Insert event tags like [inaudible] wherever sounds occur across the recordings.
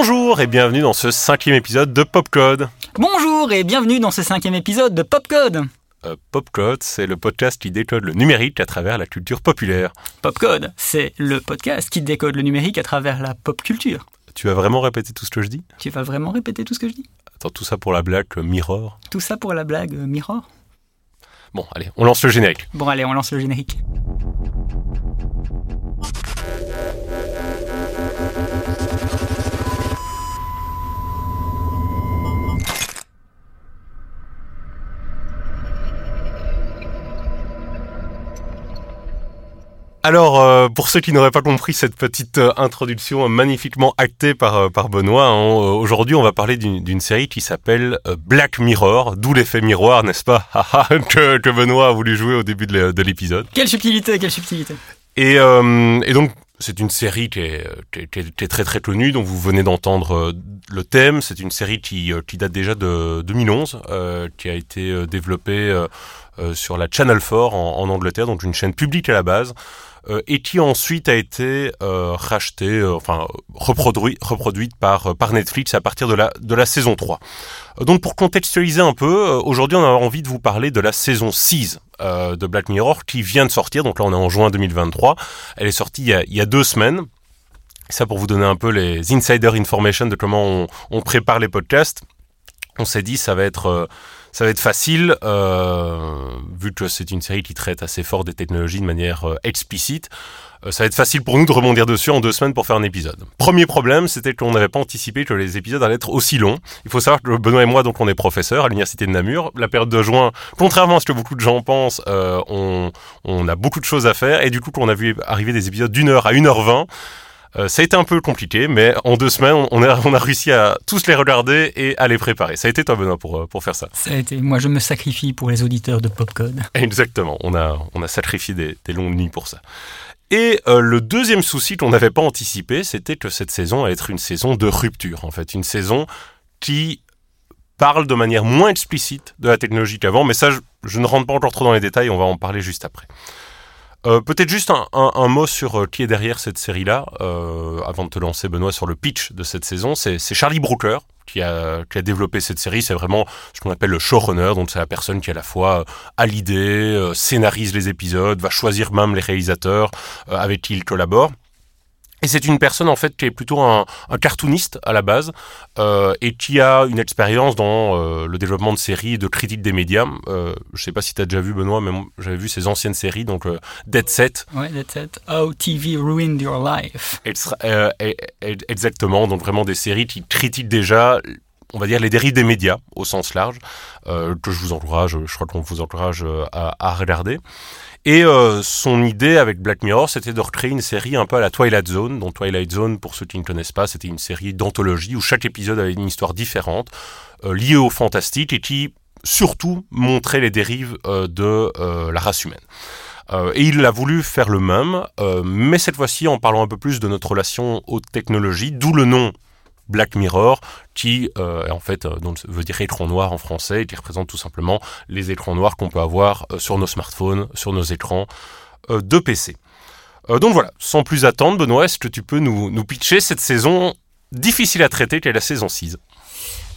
Bonjour et bienvenue dans ce cinquième épisode de Popcode. Bonjour et bienvenue dans ce cinquième épisode de Popcode. Euh, Popcode, c'est le podcast qui décode le numérique à travers la culture populaire. Popcode, c'est le podcast qui décode le numérique à travers la pop culture. Tu vas vraiment répéter tout ce que je dis? Tu vas vraiment répéter tout ce que je dis? Attends, tout ça pour la blague euh, Mirror? Tout ça pour la blague euh, Mirror? Bon, allez, on lance le générique. Bon allez, on lance le générique. Alors, euh, pour ceux qui n'auraient pas compris cette petite euh, introduction magnifiquement actée par, euh, par Benoît, hein, euh, aujourd'hui on va parler d'une série qui s'appelle euh, Black Mirror, d'où l'effet miroir, n'est-ce pas? Haha, [laughs] que, que Benoît a voulu jouer au début de l'é- de l'épisode. Quelle subtilité, quelle subtilité. Et, euh, et donc, c'est une série qui est, qui, est, qui est- qui est très très connue, dont vous venez d'entendre euh, le thème. C'est une série qui, euh, qui date déjà de 2011, euh, qui a été euh, développée euh, euh, sur la Channel 4 en, en Angleterre, donc une chaîne publique à la base, euh, et qui ensuite a été euh, rachetée, euh, enfin reproduit, reproduite par, euh, par Netflix à partir de la, de la saison 3. Euh, Donc pour contextualiser un peu, euh, aujourd'hui on a envie de vous parler de la saison 6 euh, de Black Mirror qui vient de sortir, donc là on est en juin 2023, elle est sortie il y a, il y a deux semaines. Ça pour vous donner un peu les insider information de comment on, on prépare les podcasts. On s'est dit ça va être euh, ça va être facile euh, vu que c'est une série qui traite assez fort des technologies de manière euh, explicite. Euh, ça va être facile pour nous de rebondir dessus en deux semaines pour faire un épisode. Premier problème, c'était qu'on n'avait pas anticipé que les épisodes allaient être aussi longs. Il faut savoir que Benoît et moi, donc, on est professeurs à l'université de Namur. La période de juin, contrairement à ce que beaucoup de gens pensent, euh, on, on a beaucoup de choses à faire et du coup, qu'on a vu arriver des épisodes d'une heure à une heure vingt. Euh, ça a été un peu compliqué, mais en deux semaines, on a, on a réussi à tous les regarder et à les préparer. Ça a été toi, Benoît, pour, euh, pour faire ça. Ça a été, moi je me sacrifie pour les auditeurs de Popcode. Exactement, on a, on a sacrifié des, des longues nuits pour ça. Et euh, le deuxième souci qu'on n'avait pas anticipé, c'était que cette saison allait être une saison de rupture, en fait, une saison qui parle de manière moins explicite de la technologie qu'avant, mais ça, je, je ne rentre pas encore trop dans les détails, on va en parler juste après. Euh, Peut-être juste un, un, un, mot sur euh, qui est derrière cette série-là, euh, avant de te lancer, Benoît, sur le pitch de cette saison. C'est Charlie Brooker qui a, qui a développé cette série. C'est vraiment ce qu'on appelle le showrunner, donc c'est la personne qui à la fois a l'idée, euh, scénarise les épisodes, va choisir même les réalisateurs euh, avec qui il collabore. Et c'est une personne en fait qui est plutôt un, un cartooniste à la base euh, et qui a une expérience dans euh, le développement de séries et de critique des médias. Euh, je sais pas si tu as déjà vu Benoît, mais j'avais vu ses anciennes séries, donc euh, Dead Set. Ouais, Dead Set. How TV ruined your life. Exactement, donc vraiment des séries qui critiquent déjà on va dire les dérives des médias au sens large, euh, que je vous encourage, je crois qu'on vous encourage à, à regarder. Et euh, son idée avec Black Mirror, c'était de recréer une série un peu à la Twilight Zone. Donc Twilight Zone, pour ceux qui ne connaissent pas, c'était une série d'anthologie où chaque épisode avait une histoire différente, euh, liée au fantastique et qui surtout montrait les dérives euh, de la race humaine. Et il a voulu faire le même, mais cette fois-ci en parlant un peu plus de notre relation aux technologies, d'où le nom Black Mirror, qui euh, en fait euh, donc, veut dire écran noir en français, et qui représente tout simplement les écrans noirs qu'on peut avoir euh, sur nos smartphones, sur nos écrans de PC. Donc voilà, sans plus attendre, Benoît, est-ce que tu peux nous, nous pitcher cette saison difficile à traiter, qui est la saison 6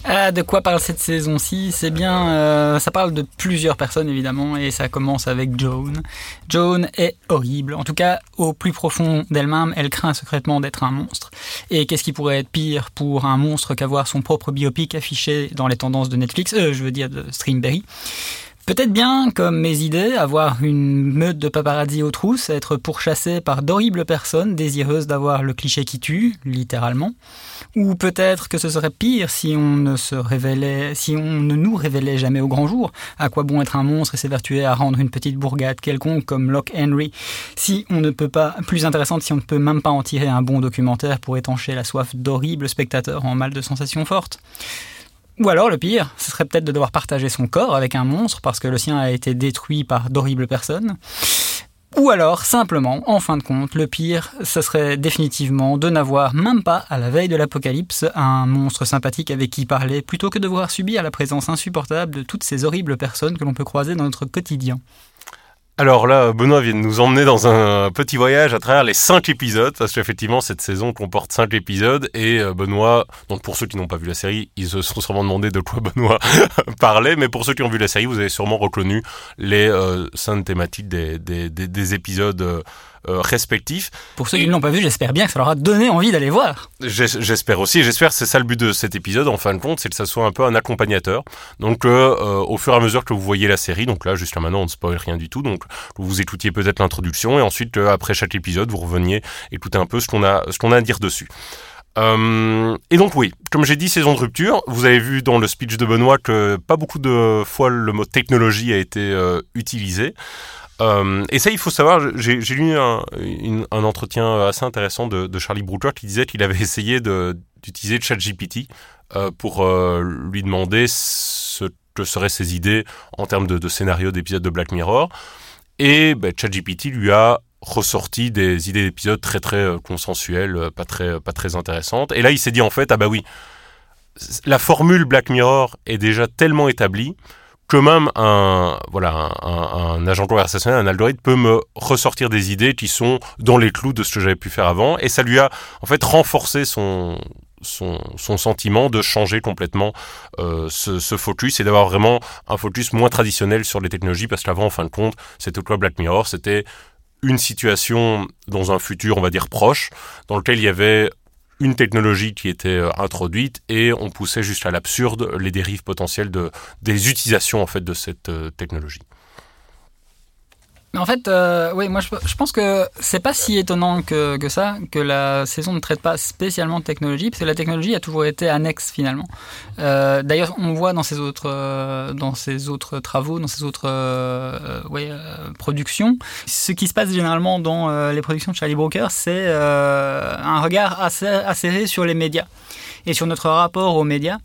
ah, de quoi parle cette saison-ci C'est bien, euh, ça parle de plusieurs personnes évidemment, et ça commence avec Joan. Joan est horrible, en tout cas au plus profond d'elle-même, elle craint secrètement d'être un monstre. Et qu'est-ce qui pourrait être pire pour un monstre qu'avoir son propre biopic affiché dans les tendances de Netflix, euh, je veux dire de Streamberry Peut-être bien, comme mes idées, avoir une meute de paparazzi aux trousses, être pourchassé par d'horribles personnes désireuses d'avoir le cliché qui tue, littéralement. Ou peut-être que ce serait pire si on ne se révélait, si on ne nous révélait jamais au grand jour. À quoi bon être un monstre et s'évertuer à rendre une petite bourgade quelconque comme Locke Henry, si on ne peut pas, plus intéressante si on ne peut même pas en tirer un bon documentaire pour étancher la soif d'horribles spectateurs en mal de sensations fortes. Ou alors, le pire, ce serait peut-être de devoir partager son corps avec un monstre parce que le sien a été détruit par d'horribles personnes. Ou alors, simplement, en fin de compte, le pire, ce serait définitivement de n'avoir même pas, à la veille de l'apocalypse, un monstre sympathique avec qui parler, plutôt que de devoir subir la présence insupportable de toutes ces horribles personnes que l'on peut croiser dans notre quotidien. Alors là, Benoît vient de nous emmener dans un petit voyage à travers les cinq épisodes, parce qu'effectivement, cette saison comporte cinq épisodes, et euh, Benoît, donc pour ceux qui n'ont pas vu la série, ils se sont sûrement demandé de quoi [laughs] Benoît parlait, mais pour ceux qui ont vu la série, vous avez sûrement reconnu les euh, thématiques des, des, des, épisodes euh, respectifs. Pour ceux qui ne l'ont pas vu, j'espère bien que ça leur a donné envie d'aller voir. J'espère aussi, j'espère c'est ça le but de cet épisode en fin de compte, c'est que ça soit un peu un accompagnateur. Donc euh, euh, au fur et à mesure que vous voyez la série, donc là jusqu'à maintenant on ne spoil rien du tout, donc vous écoutiez peut-être l'introduction et ensuite après chaque épisode vous reveniez écouter un peu ce qu'on a, ce qu'on a à dire dessus. et donc oui, comme j'ai dit, saison de rupture. Vous avez vu dans le speech de Benoît que pas beaucoup de fois le mot technologie a été utilisé. Euh, et ça, il faut savoir, j'ai lu un, entretien assez intéressant de, Charlie Brooker qui disait qu'il avait [laughs] essayé d'utiliser ChatGPT euh, pour euh, lui demander ce que seraient ses idées en termes de, scénario d'épisodes de Black Mirror. Et ben, ChatGPT lui a ressorti des idées d'épisodes très très consensuelles, pas très, pas très intéressantes. Et là, il s'est dit en fait, ah bah oui, la formule Black Mirror est déjà tellement établie que même un, voilà, un, agent conversationnel, un algorithme peut me ressortir des idées qui sont dans les clous de ce que j'avais pu faire avant. Et ça lui a en fait renforcé son, son, sentiment de changer complètement euh, ce, ce, focus et d'avoir vraiment un focus moins traditionnel sur les technologies parce qu'avant, en fin de compte, c'était quoi Black Mirror C'était une situation dans un futur, on va dire proche, dans lequel il y avait une technologie qui était euh, introduite et on poussait jusqu'à l'absurde les dérives potentielles de, des utilisations en fait de cette euh, technologie. Mais en fait, euh, oui, moi je, pense que c'est pas si étonnant que, que, ça, que la saison ne traite pas spécialement de technologie, parce que la technologie a toujours été annexe finalement. Euh, D'ailleurs, on voit dans ces autres, euh, dans ces autres travaux, dans ces autres euh, ouais, productions, ce qui se passe généralement dans les productions de Charlie Brooker, c'est un regard assez acéré sur les médias et sur notre rapport aux médias.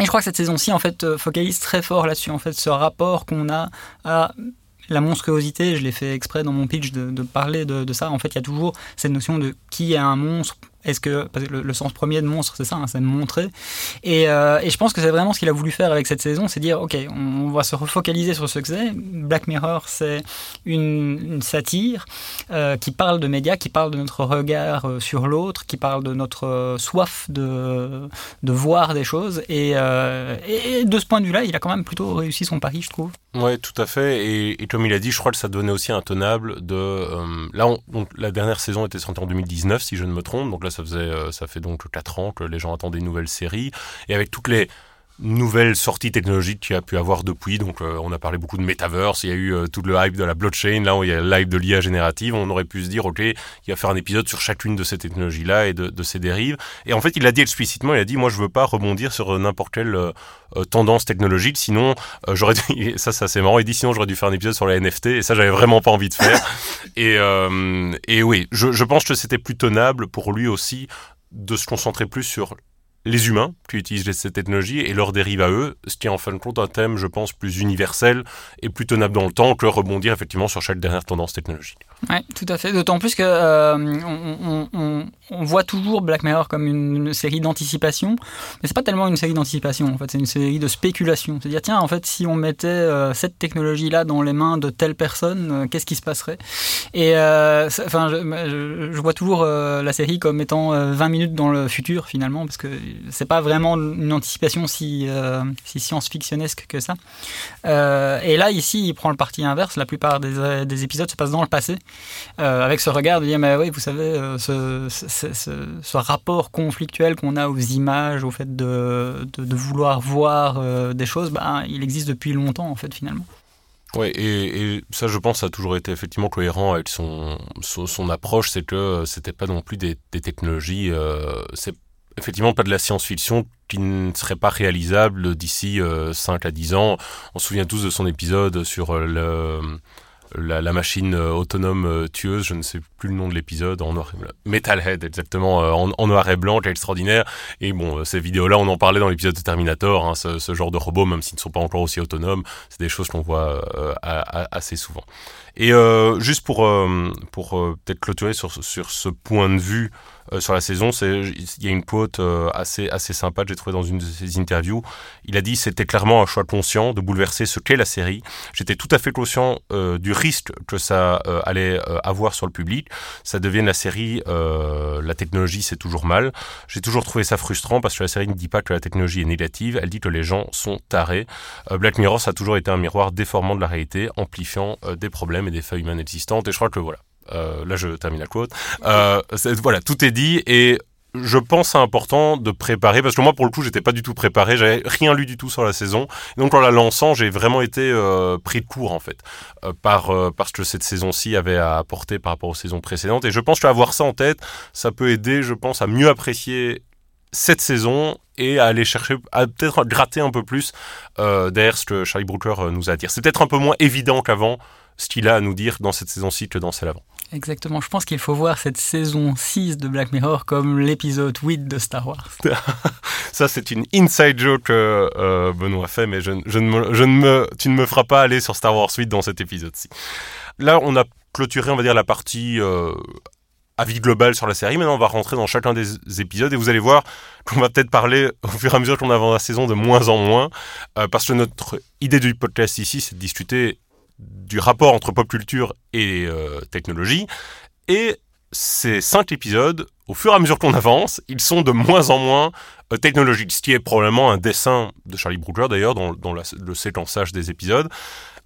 Et je crois que cette saison-ci, en fait, focalise très fort là-dessus, en fait, ce rapport qu'on a à la monstruosité, je l'ai fait exprès dans mon pitch de, parler de, ça. En fait, il y a toujours cette notion de qui est un monstre, est-ce que le, sens premier de monstre, c'est ça, hein, c'est montrer. Et, euh, et, je pense que c'est vraiment ce qu'il a voulu faire avec cette saison, c'est dire ok, on, va se refocaliser sur ce que c'est. Black Mirror, c'est une, satire euh, qui parle de médias, qui parle de notre regard euh, sur l'autre, qui parle de notre soif de, voir des choses. Et, de ce point de vue-là, il a quand même plutôt réussi son pari, je trouve. Ouais, tout à fait. Et, comme il a dit, je crois que ça donnait aussi un tenable de. là, la dernière saison était sortie en 2019, si je ne me trompe. Donc là, ça faisait, euh, ça fait donc 4 ans que les gens attendaient une nouvelle série. Et avec toutes les nouvelles sorties technologiques qu'il y a pu avoir depuis. Donc, euh, on a parlé beaucoup de metaverse. Il y a eu euh, tout le hype de la blockchain. Là, il y a le hype de l'IA générative. On aurait pu se dire, OK, il va faire un épisode sur chacune de ces technologies-là et de, de, ces dérives. Et en fait, il l'a dit explicitement. Il a dit, moi, je veux pas rebondir sur n'importe quelle tendance technologique. Sinon, j'aurais dû, [laughs] ça, ça, c'est marrant. Il dit, sinon, j'aurais dû faire un épisode sur la NFT. Et ça, j'avais vraiment pas envie de faire. [laughs] et, et oui, je, je pense que c'était plus tenable pour lui aussi de se concentrer plus sur les humains qui utilisent cette technologie et leurs dérives à eux, ce qui est en fin de compte un thème, je pense, plus universel et plus tenable dans le temps que rebondir effectivement sur chaque dernière tendance technologique. Oui, tout à fait. D'autant plus que euh, on, voit toujours Black Mirror comme une, série d'anticipation, mais c'est pas tellement une série d'anticipation. En fait, c'est une série de spéculation. C'est-à-dire, tiens, en fait, si on mettait euh, cette technologie-là dans les mains de telle personne, euh, qu'est-ce qui se passerait? Et enfin, je, je, vois toujours la série comme étant 20 minutes dans le futur finalement, parce que c'est pas vraiment une anticipation si, si science-fictionnesque que ça. et là, ici, il prend le parti inverse. La plupart des, des épisodes se passent dans le passé. Euh, avec ce regard de dire, mais oui, vous savez, euh, ce, rapport conflictuel qu'on a aux images, au fait de, de, vouloir voir euh, des choses, bah, il existe depuis longtemps, en fait, finalement. Oui, et, ça, je pense, a toujours été effectivement cohérent avec son, son, approche, c'est que c'était pas non plus des, technologies, effectivement pas de la science-fiction qui ne serait pas réalisable d'ici 5 à 10 ans. On se souvient tous de son épisode sur le la, machine euh, autonome euh, tueuse, je ne sais plus le nom de l'épisode, en noir et blanc. Metalhead, exactement, euh, en, noir et blanc, extraordinaire. Et bon, ces vidéos-là, on en parlait dans l'épisode de Terminator, hein, ce, genre de robots, même s'ils ne sont pas encore aussi autonomes, c'est des choses qu'on voit assez souvent. Et juste pour, peut-être clôturer sur ce point de vue euh, sur la saison. Il y a une quote euh, assez, assez sympa que j'ai trouvé dans une de ses interviews. Il a dit c'était clairement un choix conscient de bouleverser ce qu'est la série. J'étais tout à fait conscient euh, du risque que ça allait avoir sur le public. Ça devienne la série, la technologie c'est toujours mal. J'ai toujours trouvé ça frustrant parce que la série ne dit pas que la technologie est négative, elle dit que les gens sont tarés. Black Mirror ça a toujours été un miroir déformant de la réalité, amplifiant des problèmes et des failles humaines existantes. Et je crois que voilà, euh, là, je termine la quote. Euh, voilà, tout est dit et je pense c'est important de préparer parce que moi pour le coup j'étais pas du tout préparé j'avais rien lu du tout sur la saison donc en la lançant j'ai vraiment été euh, pris de court en fait par parce que cette saison-ci avait à apporter par rapport aux saisons précédentes et je pense qu'avoir ça en tête ça peut aider je pense à mieux apprécier cette saison et à aller chercher, à peut-être gratter un peu plus derrière ce que Charlie Brooker nous a à dire. C'est peut-être un peu moins évident qu'avant ce qu'il a à nous dire dans cette saison-ci que dans celle avant. Exactement, je pense qu'il faut voir cette saison 6 de Black Mirror comme l'épisode 8 de Star Wars. [laughs] Ça, c'est une inside joke que euh, Benoît fait, mais je, je, ne me, je, ne me, tu ne me feras pas aller sur Star Wars 8 dans cet épisode-ci. Là, on a clôturé, on va dire, la partie euh, avis global sur la série. Maintenant, on va rentrer dans chacun des épisodes et vous allez voir qu'on va peut-être parler au fur et à mesure qu'on avance la saison de moins en moins, euh, parce que notre idée du podcast ici, c'est de discuter du rapport entre pop culture et euh, technologie. Et ces cinq épisodes, au fur et à mesure qu'on avance, ils sont de moins en moins euh, technologiques, ce qui est probablement un dessin de Charlie Brooker d'ailleurs dans, le séquençage des épisodes.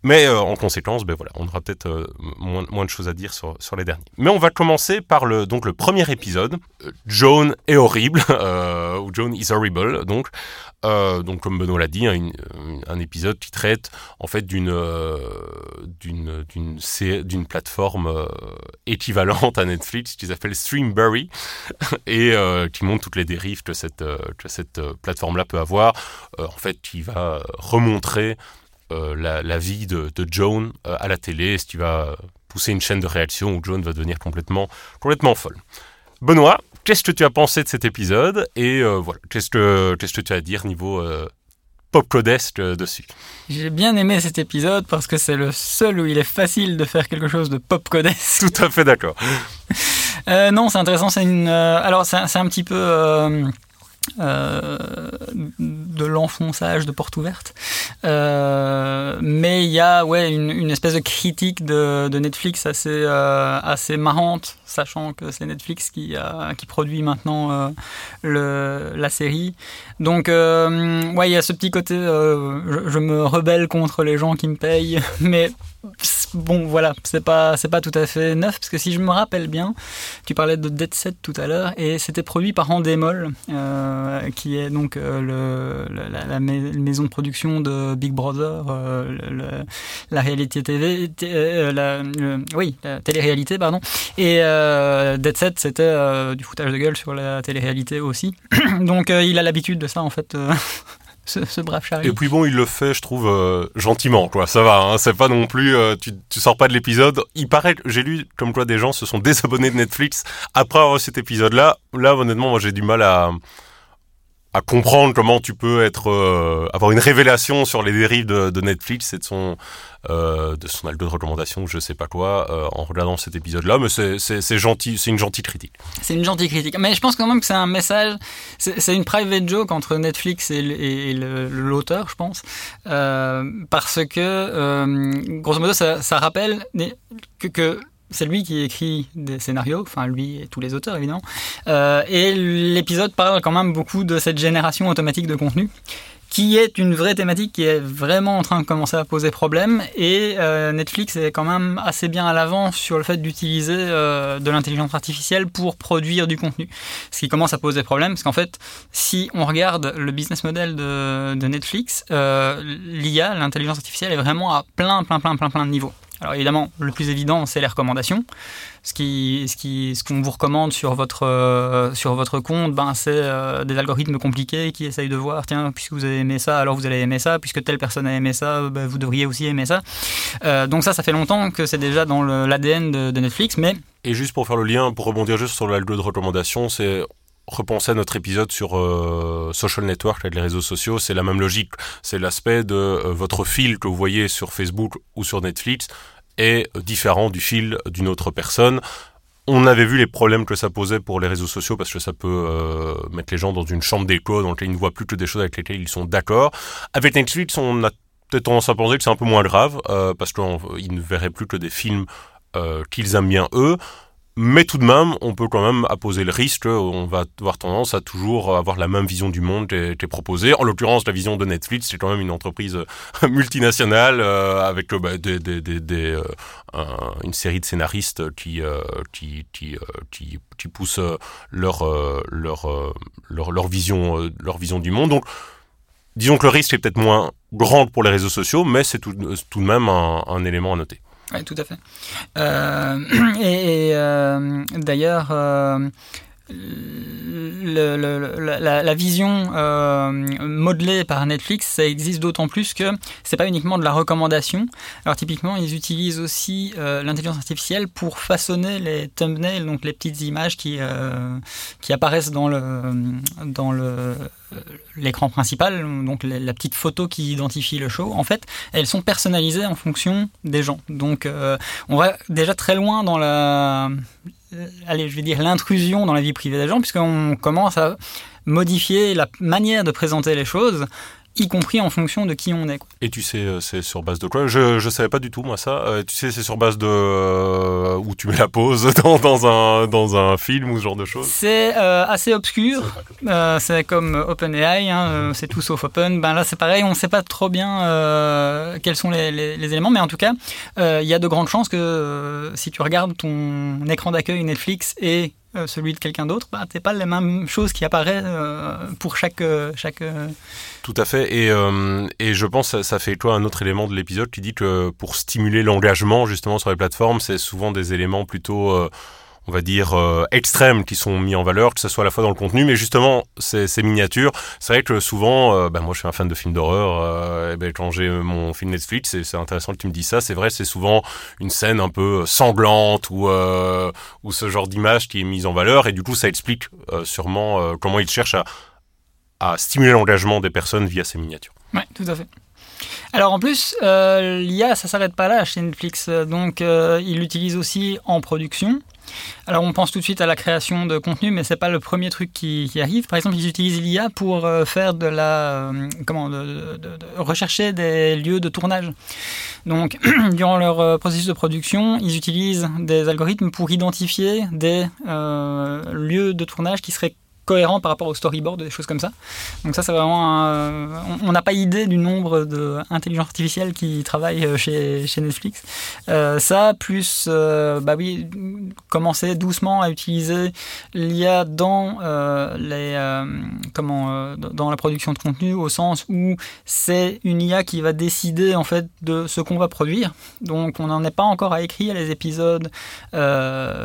Mais euh, en conséquence, ben voilà, on aura peut-être euh, moins, moins, de choses à dire sur, sur les derniers. Mais on va commencer par le, donc, le premier épisode, Joan est horrible, [laughs] ou Joan is horrible, donc, euh, donc comme Benoît l'a dit, hein, un épisode qui traite en fait d'une euh, d'une d'une plateforme euh, équivalente à Netflix qui s'appelle Streamberry [laughs] et qui montre toutes les dérives que cette que cette plateforme là peut avoir. en fait, qui va remontrer la, la, vie de, de Joan à la télé, ce qui va pousser une chaîne de réaction où Joan va devenir complètement complètement folle? Benoît, qu'est-ce que tu as pensé de cet épisode? Et euh, voilà, qu'est-ce que qu'est-ce que tu as à dire niveau euh, pop codesque euh, dessus? J'ai bien aimé cet épisode parce que c'est le seul où il est facile de faire quelque chose de pop codesque. Tout à fait d'accord. [laughs] non, c'est intéressant. C'est une. alors c'est un petit peu. Euh, de l'enfonçage de porte ouverte. Euh, mais il y a ouais, une, espèce de critique de, Netflix assez, euh, assez marrante, sachant que c'est Netflix qui, qui produit maintenant le, la série. Donc, ouais, il y a ce petit côté, je, je, me rebelle contre les gens qui me payent, [laughs] mais bon voilà, c'est pas c'est pas tout à fait neuf parce que si je me rappelle bien, tu parlais de Dead Set tout à l'heure et c'était produit par Endemol, euh, qui est donc euh, le, la, maison de production de Big Brother, euh, la réalité TV, la, oui, la télé-réalité pardon. Et Dead Set c'était du foutage de gueule sur la télé-réalité aussi. [clears throat] donc il a l'habitude de ça en fait. [laughs] ce, brave Charlie. Et puis bon, il le fait, je trouve, euh, gentiment, quoi. Ça va, hein, c'est pas non plus, euh, tu, tu sors pas de l'épisode. Il paraît, j'ai lu comme quoi des gens se sont [laughs] désabonnés de Netflix après avoir cet épisode-là. Là, honnêtement, moi j'ai du mal à à comprendre comment tu peux être euh, avoir une révélation sur les dérives de, de Netflix et de son euh, de son algo de recommandation, je sais pas quoi, euh, en regardant cet épisode-là. Mais c'est gentil, c'est une gentille critique. C'est une gentille critique. Mais je pense quand même que c'est un message, c'est une private joke entre Netflix et, l'auteur, je pense, euh, parce que grosso modo, ça, ça rappelle que, que c'est lui qui écrit des scénarios, enfin lui et tous les auteurs évidemment. Euh, et l'épisode parle quand même beaucoup de cette génération automatique de contenu qui est une vraie thématique qui est vraiment en train de commencer à poser problème. Et euh, Netflix est quand même assez bien à l'avance sur le fait d'utiliser euh, de l'intelligence artificielle pour produire du contenu. Ce qui commence à poser problème, parce qu'en fait, si on regarde le business model de, de Netflix, l'IA, l'intelligence artificielle, est vraiment à plein, plein, plein, plein, plein de niveaux. Alors évidemment, le plus évident, c'est les recommandations. Ce qui, ce qui, ce qu'on vous recommande sur votre euh, sur votre compte, ben c'est euh, des algorithmes compliqués qui essayent de voir, tiens, puisque vous avez aimé ça, alors vous allez aimer ça, puisque telle personne a aimé ça, ben, vous devriez aussi aimer ça. Euh, donc ça, ça fait longtemps que c'est déjà dans l'ADN de, de, Netflix, mais et juste pour faire le lien, pour rebondir juste sur l'algo de recommandation, c'est repenser à notre épisode sur social network, les réseaux sociaux, c'est la même logique. C'est l'aspect de votre fil que vous voyez sur Facebook ou sur Netflix est différent du fil d'une autre personne. On avait vu les problèmes que ça posait pour les réseaux sociaux parce que ça peut euh, mettre les gens dans une chambre d'écho dans laquelle ils ne voient plus que des choses avec lesquelles ils sont d'accord. Avec Netflix, on a peut-être tendance à penser que c'est un peu moins grave euh, parce qu'ils ne verraient plus que des films euh, qu'ils aiment bien eux. Mais tout de même, on peut quand même apposer le risque. On va avoir tendance à toujours avoir la même vision du monde qui est, proposée. En l'occurrence, la vision de Netflix, c'est quand même une entreprise euh, [laughs] multinationale euh, avec euh, une série de scénaristes qui, qui, qui, qui, qui, poussent leur, leur, leur, leur, vision, leur vision du monde. Donc, disons que le risque est peut-être moins grand pour les réseaux sociaux, mais c'est tout, de même un élément à noter. Oui, tout à fait. Euh, [clears throat] et, euh, d'ailleurs, euh, la, vision modelée par Netflix, ça existe d'autant plus que c'est pas uniquement de la recommandation. Alors typiquement, ils utilisent aussi l'intelligence artificielle pour façonner les thumbnails, donc les petites images qui qui apparaissent dans le l'écran principal, donc la petite photo qui identifie le show, en fait, elles sont personnalisées en fonction des gens. Donc, euh, on va déjà très loin dans la, allez, je vais dire l'intrusion dans la vie privée des gens, puisqu'on commence à modifier la manière de présenter les choses y compris en fonction de qui on est. Et tu sais, euh, c'est sur base de quoi? Je ne savais pas du tout, moi, ça. Euh, tu sais, c'est sur base de euh, où tu mets la pause [laughs] dans, dans, un, dans un film ou ce genre de choses? C'est assez obscur. C'est comme OpenAI, hein, c'est tout sauf open. Ben là, c'est pareil, on ne sait pas trop bien quels sont les, les, les, éléments, mais en tout cas, il y a de grandes chances que si tu regardes ton écran d'accueil Netflix et celui de quelqu'un d'autre, bah, c'est pas la même chose qui apparaît euh, pour chaque... Euh, chaque Tout à fait, et, et je pense que ça fait toi un autre élément de l'épisode qui dit que pour stimuler l'engagement justement sur les plateformes, c'est souvent des éléments plutôt on va dire, euh, extrêmes qui sont mis en valeur, que ce soit à la fois dans le contenu, mais justement, ces, miniatures, c'est vrai que souvent, euh, ben moi je suis un fan de films d'horreur, euh, ben quand j'ai mon film Netflix, c'est intéressant que tu me dis ça, c'est vrai, c'est souvent une scène un peu sanglante ou, ce genre d'image qui est mise en valeur, et du coup ça explique sûrement comment ils cherchent à, stimuler l'engagement des personnes via ces miniatures. Oui, tout à fait. Alors en plus, l'IA, ça s'arrête pas là chez Netflix. Donc euh, ils l'utilisent aussi en production. Alors on pense tout de suite à la création de contenu, mais c'est pas le premier truc qui, arrive. Par exemple, ils utilisent l'IA pour euh, faire de la euh, comment rechercher des lieux de tournage. Donc [clears throat] durant leur euh, processus de production, ils utilisent des algorithmes pour identifier des lieux de tournage qui seraient cohérent par rapport au storyboard, des choses comme ça. Donc ça, c'est vraiment... on n'a pas idée du nombre d'intelligence artificielles qui travaillent euh, chez, chez Netflix. Euh, ça, plus, euh, bah oui, commencer doucement à utiliser l'IA dans les... comment... dans la production de contenu, au sens où c'est une IA qui va décider, en fait, de ce qu'on va produire. Donc on n'en est pas encore à écrire les épisodes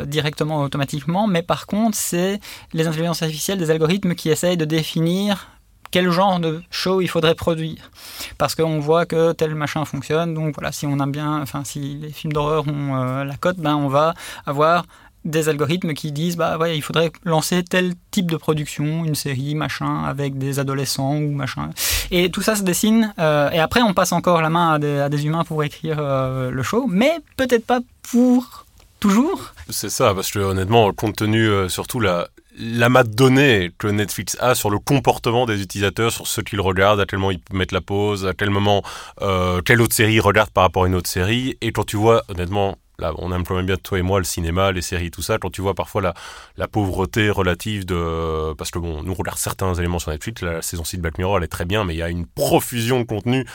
directement automatiquement, mais par contre, c'est les intelligences artificielles des algorithmes qui essayent de définir quel genre de show il faudrait produire. Parce qu'on voit que tel machin fonctionne, donc voilà, si on a bien, enfin, si les films d'horreur ont euh, la cote, ben on va avoir des algorithmes qui disent bah ouais, il faudrait lancer tel type de production, une série, machin, avec des adolescents ou machin. Et tout ça se dessine. Euh, et après, on passe encore la main à des, humains pour écrire euh, le show, mais peut-être pas pour toujours. C'est ça, parce que honnêtement, compte tenu surtout la, l'amas de données que Netflix a sur le comportement des utilisateurs, sur ce qu'ils regardent, à quel moment ils mettent la pause, à quel moment euh, quelle autre série ils regardent par rapport à une autre série. Et quand tu vois, honnêtement, là, on aime quand même bien toi et moi le cinéma, les séries, tout ça. Quand tu vois parfois la, la pauvreté relative de, parce que bon, nous on regarde certains éléments sur Netflix, la saison 6 de Black Mirror, elle est très bien, mais il y a une profusion de contenu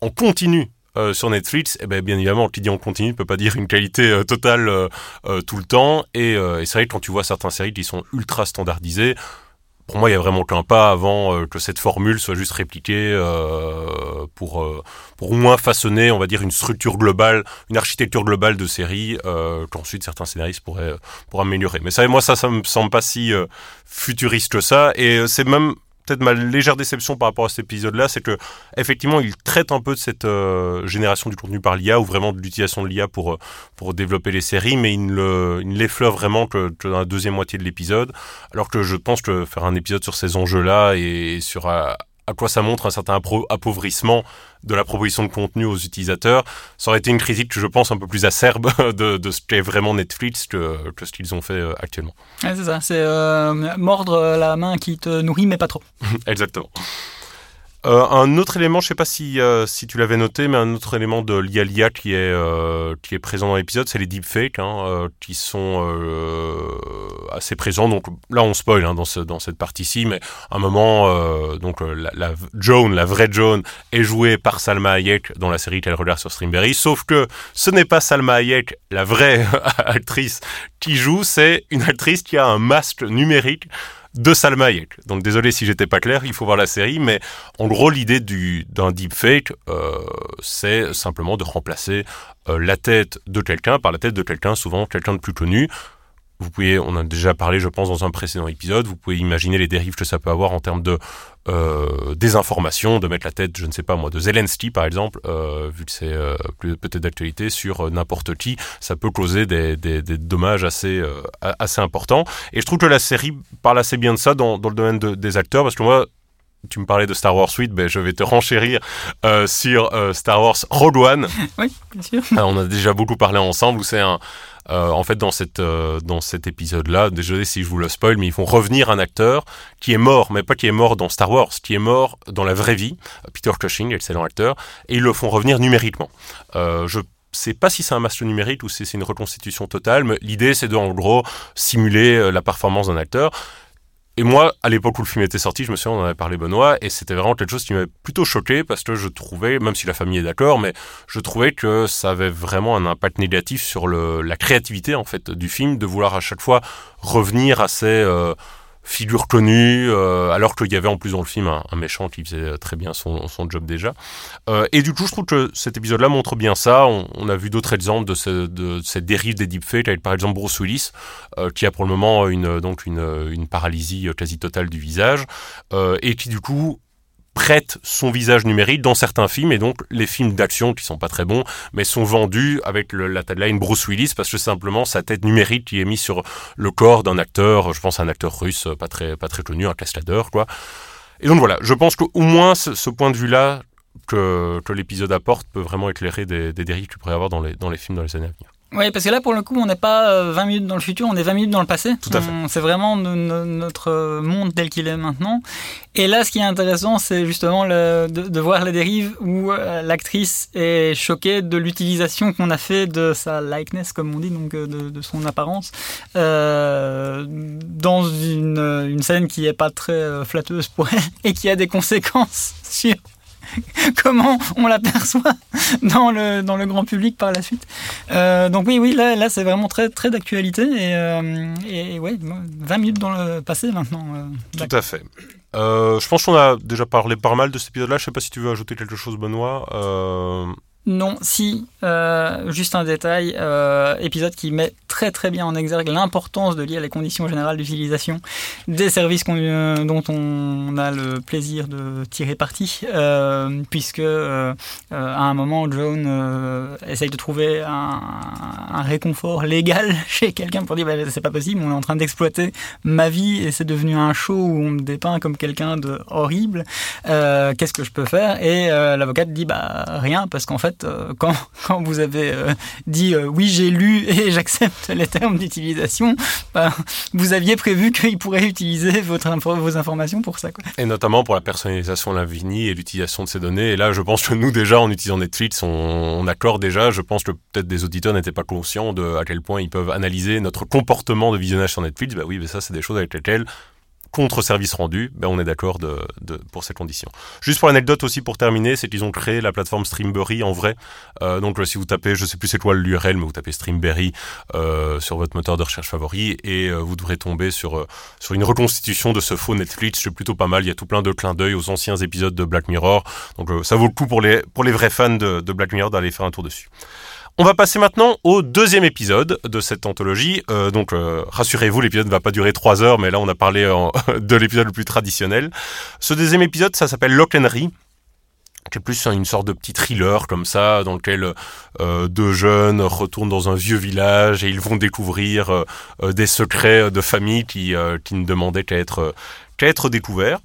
en continu euh, sur Netflix, eh ben, bien évidemment, qui dit en continu ne peut pas dire une qualité euh, totale euh, tout le temps. Et, c'est vrai que quand tu vois certaines séries qui sont ultra standardisées, pour moi, il y a vraiment qu'un pas avant que cette formule soit juste répliquée pour, pour au moins façonner, on va dire, une structure globale, une architecture globale de série qu'ensuite certains scénaristes pourraient, pourraient améliorer. Mais ça, moi, ça, ça me semble pas si futuriste que ça. Et c'est même peut-être ma légère déception par rapport à cet épisode-là, c'est que effectivement, il traite un peu de cette euh, génération du contenu par l'IA ou vraiment de l'utilisation de l'IA pour euh, pour développer les séries, mais il ne l'effleure vraiment que, dans la deuxième moitié de l'épisode. Alors que je pense que faire un épisode sur ces enjeux-là et sur à quoi ça montre un certain appauvrissement de la proposition de contenu aux utilisateurs. Ça aurait été une critique, je pense, un peu plus acerbe [laughs] de, de ce qu'est vraiment Netflix que, que ce qu'ils ont fait euh, actuellement. c'est ça, c'est euh, mordre la main qui te nourrit, mais pas trop. [laughs] Exactement. Euh, un autre élément, je sais pas si, euh, si tu l'avais noté, mais un autre élément de l'IA qui est, euh, qui est présent dans l'épisode, c'est les deepfakes, hein, qui sont assez présents. Donc là, on spoil hein, dans, ce, dans cette partie-ci, mais à un moment, donc la, la, Joan, la vraie Joan, est jouée par Salma Hayek dans la série qu'elle regarde sur Streamberry, sauf que ce n'est pas Salma Hayek, la vraie [laughs] actrice, qui joue, c'est une actrice qui a un masque numérique de Salma. Donc désolé si j'étais pas clair, il faut voir la série, mais en gros l'idée d'un deepfake, euh, c'est simplement de remplacer euh, la tête de quelqu'un par la tête de quelqu'un, souvent quelqu'un de plus connu. Vous pouvez, on a déjà parlé, je pense, dans un précédent épisode, vous pouvez imaginer les dérives que ça peut avoir en termes de euh, désinformation, de mettre la tête, je ne sais pas moi, de Zelensky par exemple, euh, vu que c'est euh, peut-être d'actualité sur n'importe qui, ça peut causer des, dommages assez, assez importants. Et je trouve que la série parle assez bien de ça dans, dans le domaine des acteurs, parce que moi, tu me parlais de Star Wars 8, ben je vais te renchérir euh, sur euh, Star Wars Rogue One. [laughs] Oui, bien sûr. on a déjà beaucoup parlé ensemble, où c'est un... Euh, en fait, dans, cette, dans cet épisode-là, désolé si je vous le spoil, mais ils font revenir un acteur qui est mort, mais pas qui est mort dans Star Wars, qui est mort dans la vraie vie, Peter Cushing, excellent acteur, et ils le font revenir numériquement. je sais pas si c'est un masque numérique ou si c'est une reconstitution totale, mais l'idée c'est de, en gros, simuler la performance d'un acteur. Et moi, à l'époque où le film était sorti, je me souviens, on en avait parlé Benoît, et c'était vraiment quelque chose qui m'avait plutôt choqué parce que je trouvais, même si la famille est d'accord, mais je trouvais que ça avait vraiment un impact négatif sur le, la créativité en fait du film, de vouloir à chaque fois revenir à ces euh, figure connue, euh, alors qu'il y avait en plus dans le film un, méchant qui faisait très bien son, job déjà. Euh, et du coup, je trouve que cet épisode-là montre bien ça. On, a vu d'autres exemples de, ce, de, cette dérive des deepfakes, avec par exemple Bruce Willis, euh, qui a pour le moment une, donc une, paralysie quasi totale du visage, euh, et qui du coup prête son visage numérique dans certains films et donc les films d'action qui sont pas très bons mais sont vendus avec le, la tagline Bruce Willis parce que simplement sa tête numérique qui est mise sur le corps d'un acteur je pense un acteur russe pas très pas très connu un cascadeur quoi. Et donc voilà je pense qu'au moins ce, point de vue là que, que l'épisode apporte peut vraiment éclairer des, dérives qu'il pourrait avoir dans les, dans les films dans les années à venir oui, parce que là, pour le coup, on n'est pas 20 euh, minutes dans le futur, on est 20 minutes dans le passé. Tout à fait. C'est vraiment notre monde tel qu'il est maintenant. Et là, ce qui est intéressant, c'est justement le, de, de, voir les dérives où euh, l'actrice est choquée de l'utilisation qu'on a fait de sa likeness, comme on dit, donc euh, de, de son apparence, euh, dans une, une scène qui est pas très flatteuse pour elle [laughs] et qui a des conséquences [laughs] sur [laughs] comment on l'aperçoit dans le, dans le grand public par la suite. Euh, donc oui, oui, là, là c'est vraiment très, très d'actualité et, euh, ouais, 20 minutes dans le passé maintenant. Euh, Tout à fait. Euh, je pense qu'on a déjà parlé pas mal de cet épisode-là. Je sais pas si tu veux ajouter quelque chose, Benoît. Non, si, euh, juste un détail, euh, épisode qui met très très bien en exergue l'importance de lire les conditions générales d'utilisation des services euh, dont on a le plaisir de tirer parti, euh, puisque euh, à un moment, Joan essaye de trouver un, un, réconfort légal [laughs] chez quelqu'un pour dire bah, c'est pas possible, on est en train d'exploiter ma vie et c'est devenu un show où on me dépeint comme quelqu'un de horrible, qu'est-ce que je peux faire? Et l'avocate dit bah rien, parce qu'en fait, euh, [laughs] quand, vous avez euh, dit euh, oui, j'ai lu [laughs] et j'accepte les termes d'utilisation, bah, vous aviez prévu qu'il pourrait utiliser vos informations pour ça. Et notamment pour la personnalisation de l'infini et l'utilisation de ces données. Et là, je pense que nous, déjà, en utilisant Netflix, on, on accorde déjà, je pense que peut-être des auditeurs n'étaient pas conscients de à quel point ils peuvent analyser notre comportement de visionnage sur Netflix. Bah oui, mais ça, c'est des choses avec lesquelles contre service rendu, ben on est d'accord de, de, pour ces conditions. Juste pour l'anecdote aussi pour terminer, c'est qu'ils ont créé la plateforme Streamberry en vrai. Euh, donc si vous tapez, je sais plus c'est quoi l'URL, mais vous tapez Streamberry euh, sur votre moteur de recherche favori et euh, vous devrez tomber sur euh, sur une reconstitution de ce faux Netflix. C'est plutôt pas mal. Il y a tout plein de clins d'œil aux anciens épisodes de Black Mirror. Donc euh, ça vaut le coup pour les pour les vrais fans de, de Black Mirror d'aller faire un tour dessus. On va passer maintenant au deuxième épisode de cette anthologie. Euh, donc, euh, rassurez-vous, l'épisode ne va pas durer trois heures, mais là, on a parlé en, [laughs] de l'épisode le plus traditionnel. Ce deuxième épisode, ça s'appelle Lock Henry qui est plus une sorte de petit thriller comme ça, dans lequel euh, deux jeunes retournent dans un vieux village et ils vont découvrir euh, des secrets de famille qui, qui ne demandaient qu'à être, qu'à être découverts.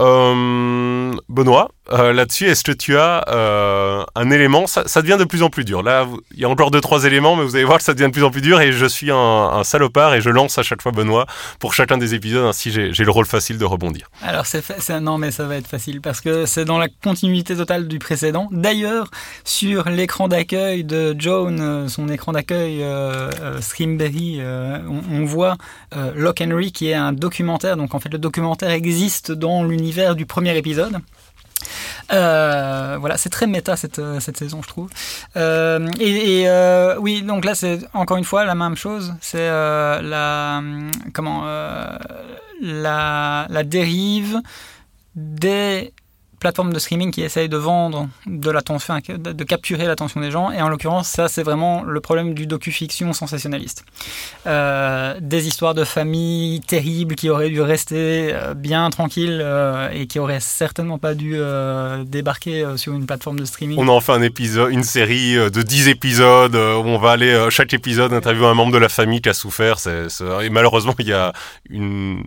Euh, Benoît, euh, là-dessus, est-ce que tu as euh, un élément? Ça, devient de plus en plus dur. Là, il y a encore deux, trois éléments, mais vous allez voir que ça devient de plus en plus dur et je suis un, salopard et je lance à chaque fois Benoît pour chacun des épisodes, ainsi j'ai le rôle facile de rebondir. Alors, c'est non, mais ça va être facile parce que c'est dans la continuité totale du précédent. D'ailleurs, sur l'écran d'accueil de Joan, euh, son écran d'accueil euh, Streamberry, on, on, voit Lock Henry qui est un documentaire. Donc, en fait, le documentaire existe dans l'univers du premier épisode. Euh, voilà, c'est très méta cette, euh, saison, je trouve. Euh, et, oui, donc là, c'est encore une fois la même chose. C'est la comment la, la dérive des plateforme de streaming qui essaye de vendre de l'attention, de capturer l'attention des gens. Et en l'occurrence, ça, c'est vraiment le problème du docu-fiction sensationnaliste. Euh, des histoires de familles terribles qui auraient dû rester euh, bien tranquilles euh, et qui auraient certainement pas dû débarquer sur une plateforme de streaming. On en fait un épisode, une série de 10 épisodes où on va aller, chaque épisode, interviewer un membre de la famille qui a souffert. et malheureusement, il y a une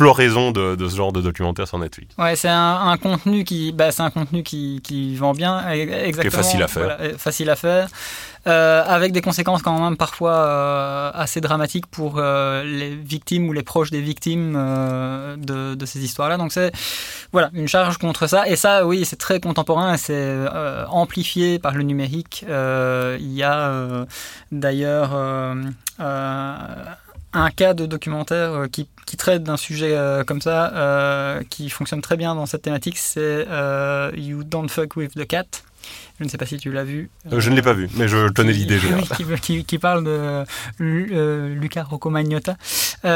floraison de, de, ce genre de documentaire sur Netflix. Ouais, c'est un, contenu qui, bah, c'est un contenu qui, qui, vend bien, exactement. Qui est facile à faire. facile à faire, euh, avec des conséquences quand même parfois euh, assez dramatiques pour euh, les victimes ou les proches des victimes de, de, ces histoires-là. Donc c'est, voilà, une charge contre ça. Et ça, oui, c'est très contemporain, c'est amplifié par le numérique. Il y a d'ailleurs un cas de documentaire euh, qui, qui traite d'un sujet euh, comme ça, euh, qui fonctionne très bien dans cette thématique, c'est You Don't Fuck With The Cat. Je ne sais pas si tu l'as vu. je ne l'ai pas vu, mais je tenais l'idée. Qui, qui, qui, parle de Luca Rocco Magnotta. et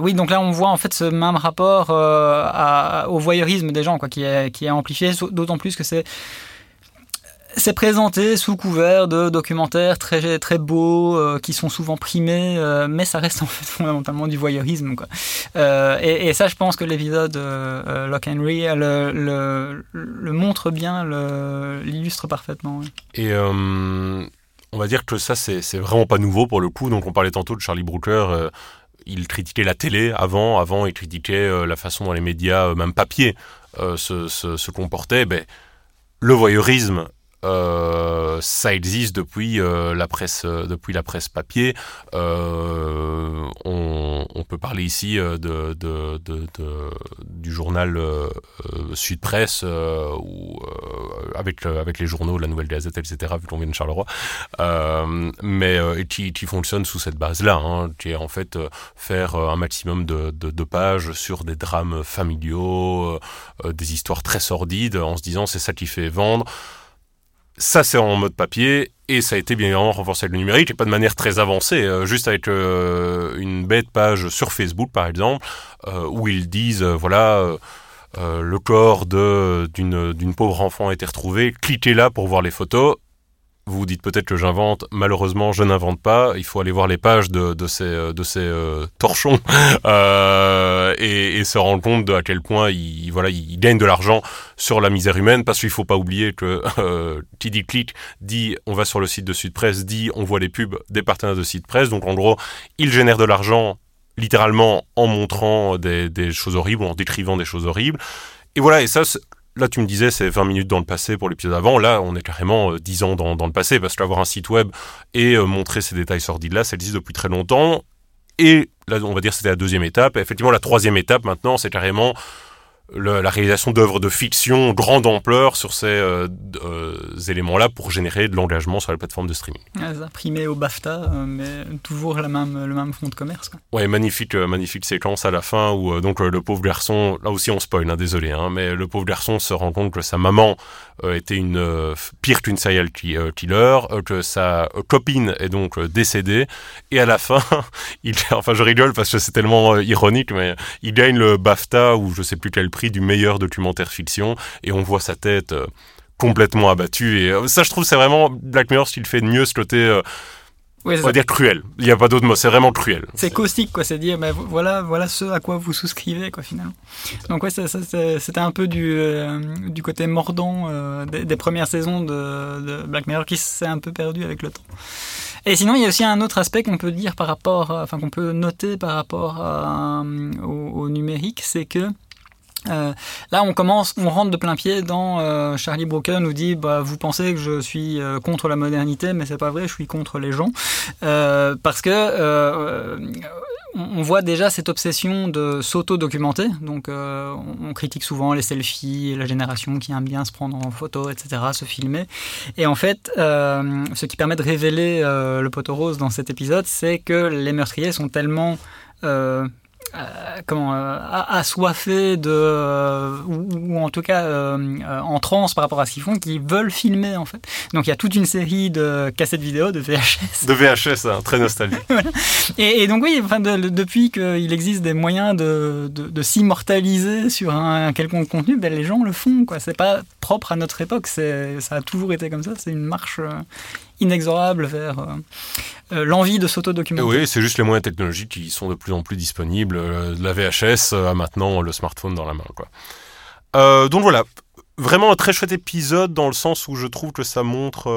oui, donc là, on voit en fait ce même rapport à, au voyeurisme des gens, quoi, qui est, qui est amplifié, d'autant plus que c'est c'est présenté sous couvert de documentaires très très beaux euh, qui sont souvent primés, euh, mais ça reste [laughs] en fait fondamentalement du voyeurisme. Euh, et, ça, je pense que l'épisode Lock Henry le, montre bien, l'illustre parfaitement. Et on va dire que ça, c'est vraiment pas nouveau pour le coup. Donc, on parlait tantôt de Charlie Brooker. il critiquait la télé avant, avant il critiquait la façon dont les médias, même papier, se, se, se, comportaient. Ben, le voyeurisme euh, ça existe depuis euh, la presse, euh, depuis la presse papier. On, peut parler ici de, du journal Sud Presse ou avec avec les journaux, la Nouvelle Gazette, etc. Vu qu'on vient de Charleroi, mais qui, qui, fonctionne sous cette base-là, hein, qui est en fait faire un maximum de, de, pages sur des drames familiaux, des histoires très sordides, en se disant c'est ça qui fait vendre. Ça, c'est en mode papier et ça a été bien évidemment renforcé avec le numérique et pas de manière très avancée, euh, juste avec euh, une bête page sur Facebook par exemple, euh, où ils disent voilà le corps d'une pauvre enfant a été retrouvé, cliquez là pour voir les photos vous vous dites peut-être que j'invente. Malheureusement, je n'invente pas. Il faut aller voir les pages de, ces, ces euh, torchons [laughs] euh, et, se rendre compte de à quel point ils, voilà, gagnent de l'argent sur la misère humaine. Parce qu'il faut pas oublier que [laughs] euh, qui dit clic dit on va sur le site de Sud Presse, dit on voit les pubs des partenaires de Sud Presse. Donc en gros, ils génèrent de l'argent littéralement en montrant des, des choses horribles, en décrivant des choses horribles. Et voilà, et ça, Là, tu me disais, c'est 20 minutes dans le passé pour l'épisode avant. Là, on est carrément 10 euh, ans dans, le passé, parce qu'avoir un site web et euh, montrer ces détails sordides-là, ça existe depuis très longtemps. Et là, on va dire c'était la deuxième étape. effectivement, la troisième étape, maintenant, c'est carrément la réalisation d'œuvres de fiction grande ampleur sur ces euh, euh, éléments-là pour générer de l'engagement sur les plateformes de streaming. imprimé au BAFTA, euh, mais toujours la même, le même fond de commerce. Quoi. Ouais, magnifique, magnifique séquence à la fin où donc le pauvre garçon, là aussi on spoil, hein, désolé, hein, mais le pauvre garçon se rend compte que sa maman était une pire qu'une serial killer, que sa copine est donc décédée, et à la fin, [laughs] il, enfin je rigole parce que c'est tellement ironique, mais il gagne le BAFTA ou je sais plus quel prix du meilleur documentaire fiction et on voit sa tête euh, complètement abattue et euh, ça je trouve c'est vraiment Black Mirror ce qu'il fait de mieux ce côté euh, on va dire cruel. Il n'y a pas d'autre mot, c'est vraiment cruel. C'est caustique, quoi. C'est dire, mais voilà, voilà ce à quoi vous souscrivez, quoi, finalement. Donc, ouais, c'était un peu du, du côté mordant des, premières saisons de, de, Black Mirror qui s'est un peu perdu avec le temps. Et sinon, il y a aussi un autre aspect qu'on peut dire par rapport, enfin qu'on peut noter par rapport au, numérique, c'est que euh, là, on commence, on rentre de plein pied dans euh, Charlie Brooker nous dit bah, vous pensez que je suis euh, contre la modernité, mais c'est pas vrai, je suis contre les gens parce que on voit déjà cette obsession de s'auto-documenter. Donc, on critique souvent les selfies, la génération qui aime bien se prendre en photo, etc., se filmer. Et en fait, ce qui permet de révéler le poteau rose dans cet épisode, c'est que les meurtriers sont tellement euh, comment euh, assoiffés de euh, ou, en tout cas en transe par rapport à ce qu'ils font qui veulent filmer en fait. Donc il y a toute une série de cassettes vidéo de VHS de VHS hein, très nostalgique. [laughs] Et, donc oui enfin depuis qu'il existe des moyens de, de, s'immortaliser sur un, quelconque contenu ben, les gens le font quoi. C'est pas propre à notre époque. C'est ça a toujours été comme ça. C'est une marche inexorable vers euh, euh, l'envie de s'auto-documenter. Oui, c'est juste les moyens technologiques qui sont de plus en plus disponibles. Euh, la VHS à maintenant le smartphone dans la main. Quoi. donc voilà, vraiment un très chouette épisode dans le sens où je trouve que ça montre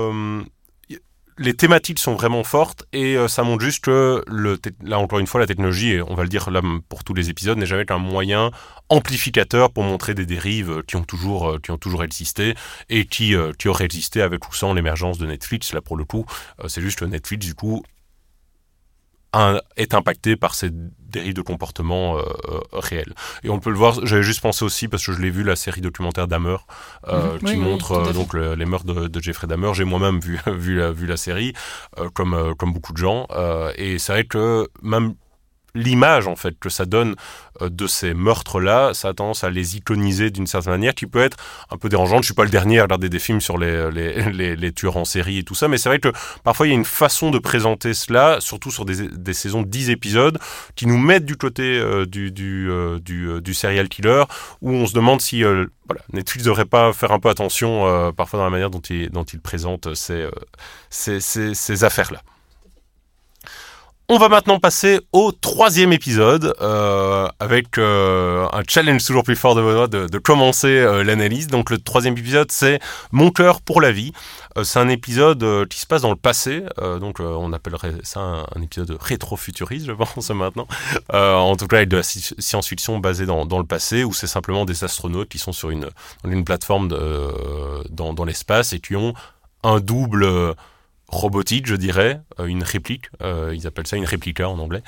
les thématiques sont vraiment fortes et euh, ça montre juste que, le, là encore une fois, la technologie, on va le dire là pour tous les épisodes, n'est jamais qu'un moyen amplificateur pour montrer des dérives qui ont toujours, euh, qui ont toujours existé et qui, euh, qui auraient existé avec ou sans l'émergence de Netflix. Là, pour le coup, c'est juste que Netflix, du coup, est impacté par ces dérives de comportement euh, réels. Et on peut le voir, j'avais juste pensé aussi, parce que je l'ai vu, la série documentaire Dahmer, euh, mhm. qui montre euh, donc les meurtres de, Jeffrey Dahmer. J'ai moi-même vu, [laughs] vu, la, vu la série, comme, comme beaucoup de gens. et c'est vrai que même l'image en fait que ça donne euh, de ces meurtres-là, ça a tendance à les iconiser d'une certaine manière, qui peut être un peu dérangeante. Je suis pas le dernier à regarder des films sur les, les, [laughs] les, tueurs en série et tout ça, mais c'est vrai que parfois il y a une façon de présenter cela, surtout sur des, des saisons 10 épisodes, qui nous mettent du côté euh, du, du, euh, du, serial killer, où on se demande si voilà, Netflix devrait pas faire un peu attention parfois dans la manière dont il, dont il présente ces, ces, ces affaires-là. On va maintenant passer au troisième épisode euh, avec euh, un challenge toujours plus fort de Benoît de, commencer euh, l'analyse. Donc le troisième épisode c'est Mon cœur pour la vie. c'est un épisode qui se passe dans le passé, donc on appellerait ça un, épisode rétro-futuriste je pense [laughs] maintenant. en tout cas avec de la science-fiction basée dans, le passé où c'est simplement des astronautes qui sont sur une, plateforme dans l'espace et qui ont un double robotique, je dirais, euh, une réplique, euh, ils appellent ça une réplica en anglais,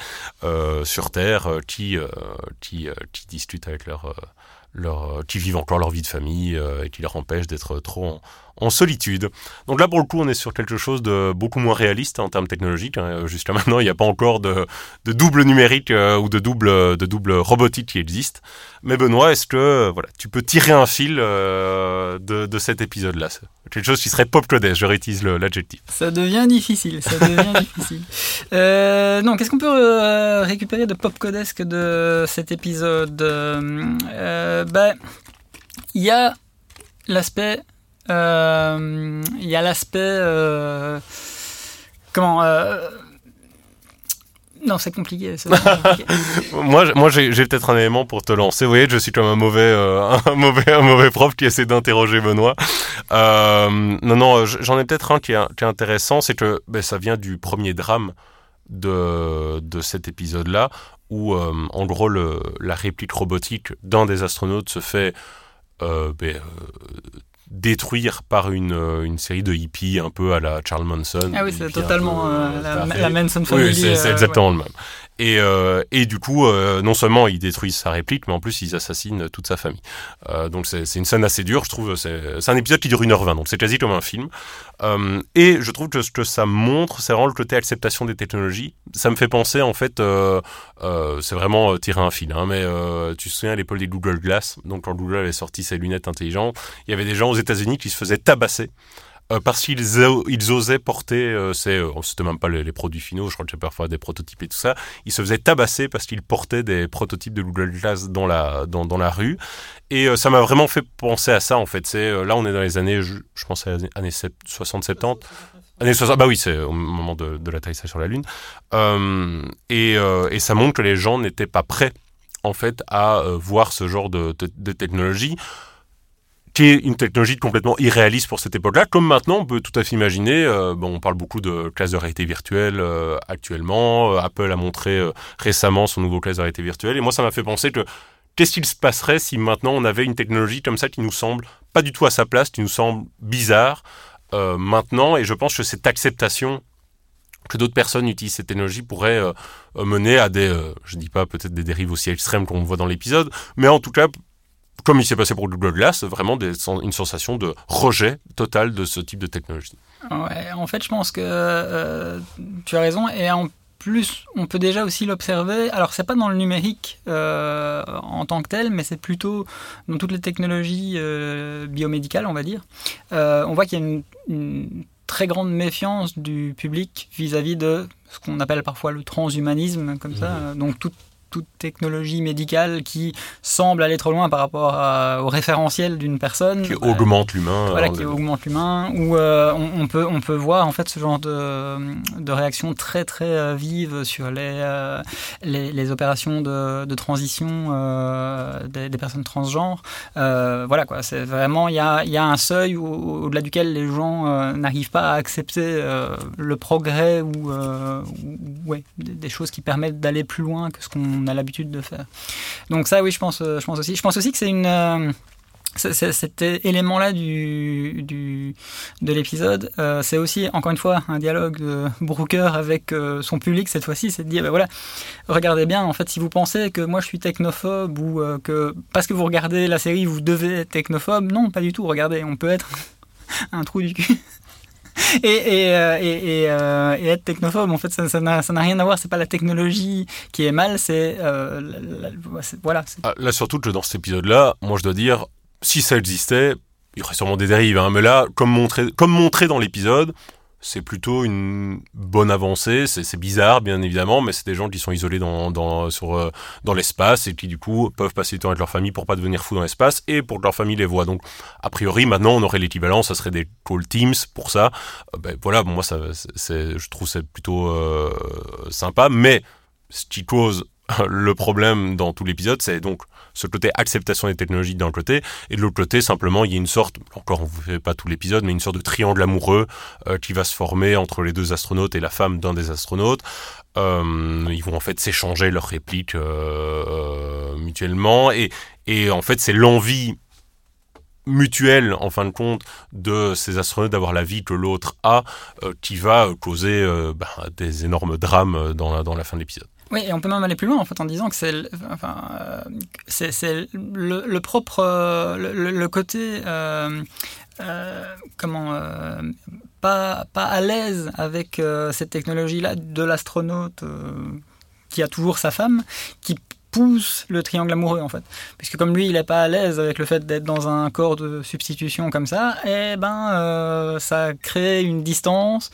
euh, sur Terre, qui, qui, qui discutent avec leur, leur, qui vivent encore leur vie de famille et qui leur empêchent d'être trop en, en solitude. Donc là, pour le coup, on est sur quelque chose de beaucoup moins réaliste en termes technologiques. Hein. Jusqu'à [laughs] maintenant, il n'y a pas encore de, de double numérique euh, ou de double, de double robotique qui existe. Mais Benoît, est-ce que voilà, tu peux tirer un fil euh, de, de, cet épisode-là Quelque chose qui serait pop codesque, je réutilise l'adjectif. Ça devient difficile, ça devient [laughs] difficile. Euh, non, qu'est-ce qu'on peut euh, récupérer de pop codesque de cet épisode? Ben, il y a l'aspect euh, il y a l'aspect. Euh, comment euh, non, c'est compliqué. [laughs] moi, moi j'ai peut-être un élément pour te lancer. Vous voyez, je suis comme un mauvais, [laughs] un mauvais, un mauvais prof qui essaie d'interroger Benoît. non, non, j'en ai peut-être un qui est, qui est intéressant, c'est que ben, ça vient du premier drame de, de cet épisode-là, où en gros le, la réplique robotique d'un des astronautes se fait ben, détruire par une, euh, une série de hippies un peu à la Charles Manson. Ah oui, c'est totalement euh, la, Manson Family. Oui, c'est exactement le même. Et, euh, et du coup, euh, non seulement ils détruisent sa réplique, mais en plus ils assassinent toute sa famille. Euh, donc c'est une scène assez dure, je trouve. C'est un épisode qui dure 1h20, donc c'est quasi comme un film. Et je trouve que ce que ça montre, c'est vraiment le côté acceptation des technologies. Ça me fait penser, en fait, c'est vraiment tirer un fil, hein, mais tu te souviens à l'époque des Google Glass, donc quand Google avait sorti ses lunettes intelligentes, il y avait des gens aux États-Unis qui se faisaient tabasser euh, parce qu'ils ils osaient porter, euh, c'est, euh, c'était même pas les, produits finaux, je crois que j'ai parfois des prototypes et tout ça, ils se faisaient tabasser parce qu'ils portaient des prototypes de Google Glass dans la, rue. Et ça m'a vraiment fait penser à ça, en fait. C'est, là, on est dans les années, je, pense, années 60-70. Années 60, bah oui, c'est au moment de, de l'atterrissage sur la Lune. et, ça montre que les gens n'étaient pas prêts, en fait, à voir ce genre de technologie qui est une technologie complètement irréaliste pour cette époque-là, comme maintenant on peut tout à fait imaginer, euh, bon, on parle beaucoup de classe de réalité virtuelle euh, actuellement, euh, Apple a montré récemment son nouveau classe de réalité virtuelle, et moi ça m'a fait penser que qu'est-ce qu'il se passerait si maintenant on avait une technologie comme ça qui nous semble pas du tout à sa place, qui nous semble bizarre maintenant, et je pense que cette acceptation que d'autres personnes utilisent cette technologie pourrait mener à des, je dis pas peut-être des dérives aussi extrêmes qu'on voit dans l'épisode, mais en tout cas comme il s'est passé pour Google Glass, vraiment des, une sensation de rejet total de ce type de technologie. Ouais, en fait, je pense que euh, tu as raison. Et en plus, on peut déjà aussi l'observer. Alors, c'est pas dans le numérique euh, en tant que tel, mais c'est plutôt dans toutes les technologies euh, biomédicales, on va dire. on voit qu'il y a une, très grande méfiance du public vis-à-vis de ce qu'on appelle parfois le transhumanisme, comme ça. Mmh. Donc, toute toute technologie médicale qui semble aller trop loin par rapport au référentiel d'une personne. Qui augmente l'humain. Voilà, qui augmente l'humain. Ou euh, on, peut, on peut voir en fait ce genre de, de réaction très très euh, vive sur les, euh, les, opérations de, de transition des, personnes transgenres. voilà quoi, c'est vraiment, il y a, y a, un seuil au-delà duquel les gens n'arrivent pas à accepter le progrès ou, ouais, des, des choses qui permettent d'aller plus loin que ce qu'on a l'habitude de faire. Donc ça, oui, je pense, euh, je pense aussi. Je pense aussi que c'est une euh, cet élément-là du, du, de l'épisode, euh, c'est aussi, encore une fois, un dialogue de Brooker avec son public cette fois-ci, c'est de dire, ben voilà, regardez bien, en fait, si vous pensez que moi je suis technophobe ou que parce que vous regardez la série, vous devez être technophobe, non, pas du tout, regardez, on peut être [laughs] un trou du cul. Et, et, euh, euh, et, être technophobe, en fait, ça n'a rien à voir. C'est pas la technologie qui est mal, c'est euh, voilà. Ah, là, surtout que dans cet épisode-là, moi, je dois dire, si ça existait, il y aurait sûrement des dérives. Hein, mais là, comme montré, comme montré dans l'épisode, c'est plutôt une bonne avancée. C'est bizarre, bien évidemment, mais c'est des gens qui sont isolés dans, dans, sur, euh, dans l'espace et qui, du coup, peuvent passer du temps avec leur famille pour pas devenir fous dans l'espace et pour que leur famille les voit. Donc, a priori, maintenant, on aurait l'équivalent, ça serait des call teams pour ça. Euh, ben, voilà, moi, ça, je trouve c'est plutôt euh, sympa, mais ce qui cause le problème dans tout l'épisode, c'est donc ce côté acceptation des technologies d'un côté, et de l'autre côté, simplement, il y a une sorte, encore on ne fait pas tout l'épisode, mais une sorte de triangle amoureux euh, qui va se former entre les deux astronautes et la femme d'un des astronautes. Euh, ils vont en fait s'échanger leurs répliques euh, mutuellement, et, en fait, c'est l'envie mutuelle en fin de compte de ces astronautes d'avoir la vie que l'autre a qui va causer ben, des énormes drames dans la fin de l'épisode. Oui, et on peut même aller plus loin en fait en disant que c'est euh, le, le, propre le, le côté euh, euh, comment pas pas à l'aise avec cette technologie là de l'astronaute qui a toujours sa femme qui pousse le triangle amoureux en fait. Puisque comme lui il n'est pas à l'aise avec le fait d'être dans un corps de substitution comme ça et eh ben ça crée une distance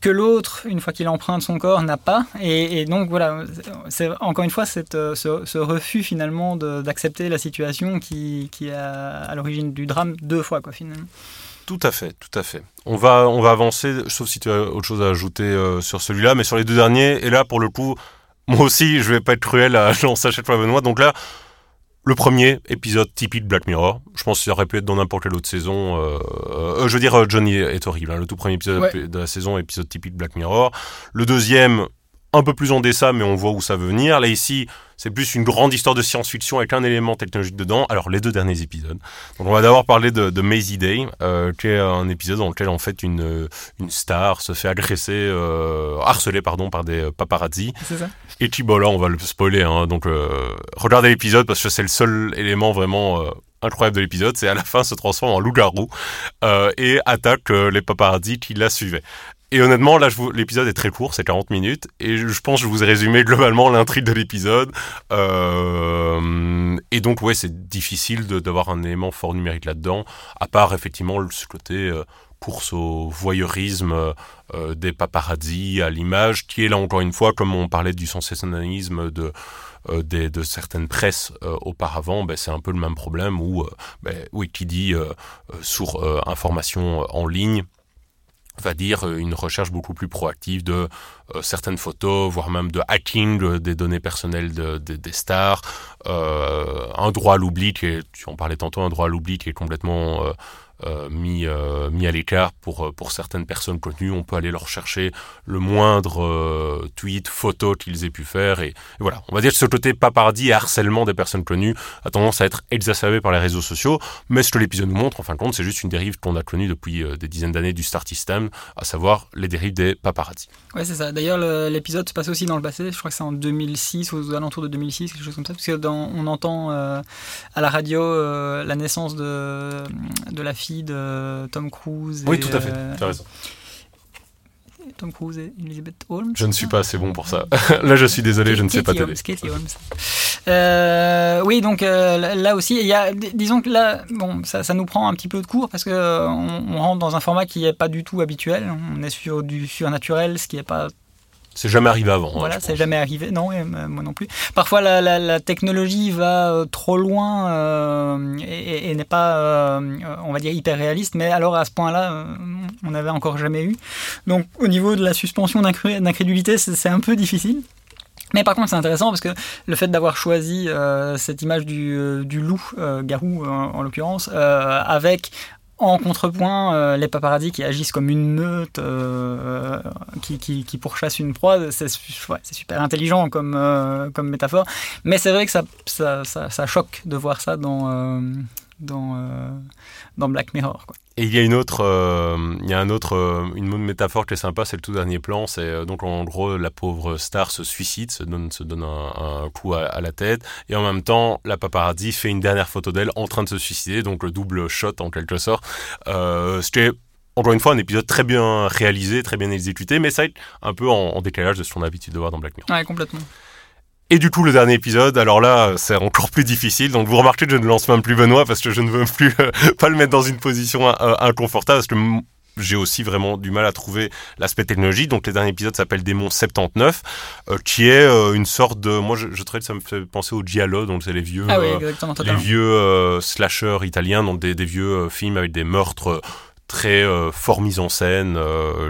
que l'autre, une fois qu'il emprunte son corps, n'a pas. Et, donc voilà, c'est encore une fois cette, euh, ce, refus finalement d'accepter la situation qui, qui est à, l'origine du drame deux fois quoi finalement. Tout à fait, tout à fait. On va, on va avancer, sauf si tu as autre chose à ajouter euh, sur celui-là, mais sur les deux derniers, et là pour le coup, moi aussi je vais pas être cruel à [laughs] lancer à chaque fois Benoît, donc là le premier épisode typique de Black Mirror. Je pense qu'il aurait pu être dans n'importe quelle autre saison. Euh, euh, je veux dire, euh, Johnny est horrible. Hein. Le tout premier épisode de la saison, épisode typique de Black Mirror. Le deuxième, un peu plus en dessin, mais on voit où ça veut venir. Là, ici, c'est plus une grande histoire de science-fiction avec un élément technologique dedans. Alors, les deux derniers épisodes. Donc, on va d'abord parler de, de Maisie Day, euh, qui est un épisode dans lequel, en fait, une, euh, une star se fait agresser, euh, harceler, pardon, par des paparazzi. C'est ça. Et puis, bon, là, on va le spoiler. Hein, donc, euh, regardez l'épisode parce que c'est le seul élément vraiment incroyable de l'épisode, c'est à la fin se transforme en loup-garou euh, et attaque euh, les paparazzi qui la suivaient. Et honnêtement, là, l'épisode est très court, c'est 40 minutes, et je pense que je vous ai résumé globalement [laughs] l'intrigue de l'épisode. Euh, et donc, ouais, c'est difficile d'avoir un élément fort numérique là-dedans, à part effectivement ce côté euh, course au voyeurisme euh, des paparazzi à l'image, qui est là encore une fois, comme on parlait du sensationnalisme de euh, des, de certaines presses euh, auparavant, ben, c'est un peu le même problème où, ben, oui, qui dit sur information en ligne, va dire une recherche beaucoup plus proactive de certaines photos, voire même de hacking des données personnelles des stars, un droit à l'oubli, qui est, tu en parlais tantôt, un droit à l'oubli qui est complètement euh, mis, euh, mis à l'écart pour, euh, pour certaines personnes connues. On peut aller leur chercher le moindre tweet, photo qu'ils aient pu faire. Et, voilà, on va dire que ce côté paparazzi et harcèlement des personnes connues a tendance à être exacerbé par les réseaux sociaux. Mais ce que l'épisode nous montre, en fin de compte, c'est juste une dérive qu'on a connue depuis des dizaines d'années du Star System, à savoir les dérives des paparazzi. Ouais, c'est ça. D'ailleurs, l'épisode se passe aussi dans le passé. Je crois que c'est en 2006, aux alentours de 2006, quelque chose comme ça. Parce que on entend à la radio la naissance de, de la fille de Tom Cruise. Oui, tout à fait, tu as raison. Tom Cruise et Elizabeth Holmes. Je ne suis pas assez bon pour ça. [laughs] là, je suis désolé, je ne sais pas t'aider. Euh, oui, donc euh, là aussi, il y a, disons que là, bon, ça, ça, nous prend un petit peu de cours parce euh, on, rentre dans un format qui n'est pas du tout habituel. On est sur du surnaturel, ce qui n'est pas c'est jamais arrivé avant. Hein, voilà, c'est jamais arrivé. Non, et, moi non plus. Parfois, la, la, technologie va euh, trop loin euh, et, n'est pas, euh, on va dire, hyper réaliste. Mais alors, à ce point-là, on n'avait encore jamais eu. Donc, au niveau de la suspension d'incrédulité, c'est un peu difficile. Mais par contre, c'est intéressant parce que le fait d'avoir choisi cette image du, du loup, Garou en l'occurrence, avec en contrepoint, euh, les paparazzis qui agissent comme une meute euh, qui, qui, qui, pourchasse une proie, c'est super intelligent comme, euh, comme métaphore. Mais c'est vrai que ça, ça, ça, choque de voir ça dans, dans, dans Black Mirror. Quoi. Et il y a une autre, euh, il y a un autre, euh, une métaphore qui est sympa, c'est le tout dernier plan. C'est euh, donc en gros la pauvre star se suicide, se donne, se donne un, coup à, la tête, et en même temps la paparazzi fait une dernière photo d'elle en train de se suicider, donc le double shot en quelque sorte. Euh, ce encore une fois un épisode très bien réalisé, très bien exécuté, mais ça est un peu en, en décalage de ce qu'on a l'habitude de voir dans Black Mirror. Ouais, complètement. Et du coup, le dernier épisode, alors là, c'est encore plus difficile. Donc, vous remarquez que je ne lance même plus Benoît parce que je ne veux plus euh, [laughs] pas le mettre dans une position euh, inconfortable parce que j'ai aussi vraiment du mal à trouver l'aspect technologique. Donc, le dernier épisode s'appelle Démon 79, euh, qui est une sorte de, moi, je, je que ça me fait penser au Giallo, donc c'est les vieux, ah les vieux slashers italiens, donc des, des vieux films avec des meurtres très fort mis en scène,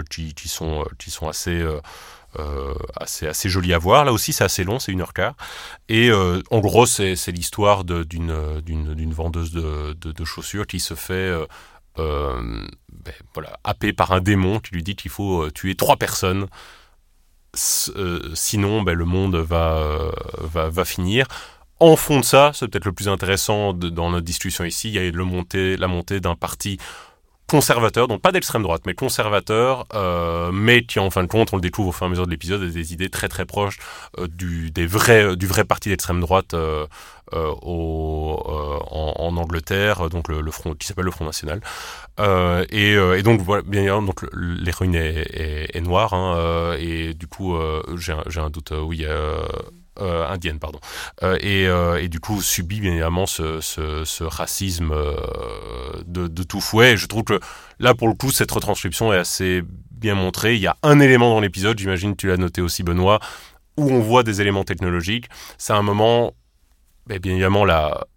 qui, qui, sont, qui sont assez euh, assez, joli à voir. Là aussi, c'est assez long, c'est une heure quart. Et euh, en gros, c'est l'histoire d'une vendeuse de, chaussures qui se fait euh, ben, voilà, happée par un démon qui lui dit qu'il faut tuer trois personnes. sinon, ben, le monde va, va, va finir. En fond de ça, c'est peut-être le plus intéressant dans notre discussion ici, il y a le montée, la montée d'un parti conservateur, donc pas d'extrême droite, mais conservateur, euh, mais qui en fin de compte, on le découvre au fur et à mesure de l'épisode, des idées très très proches euh, du, des vrais, du vrai parti d'extrême droite euh, euh au, euh, en, en, Angleterre, donc le, le front qui s'appelle le Front National. Et, et, donc voilà, bien évidemment, donc l'héroïne est, est, est, noire, hein, et du coup j'ai un, un, doute, oui. Euh, indienne, pardon, euh, et, euh, et, du coup subit bien évidemment ce racisme de, de, tout fouet. Et je trouve que là, pour le coup, cette retranscription est assez bien montrée. Il y a un élément dans l'épisode, j'imagine tu l'as noté aussi, Benoît, où on voit des éléments technologiques. C'est un moment bien évidemment,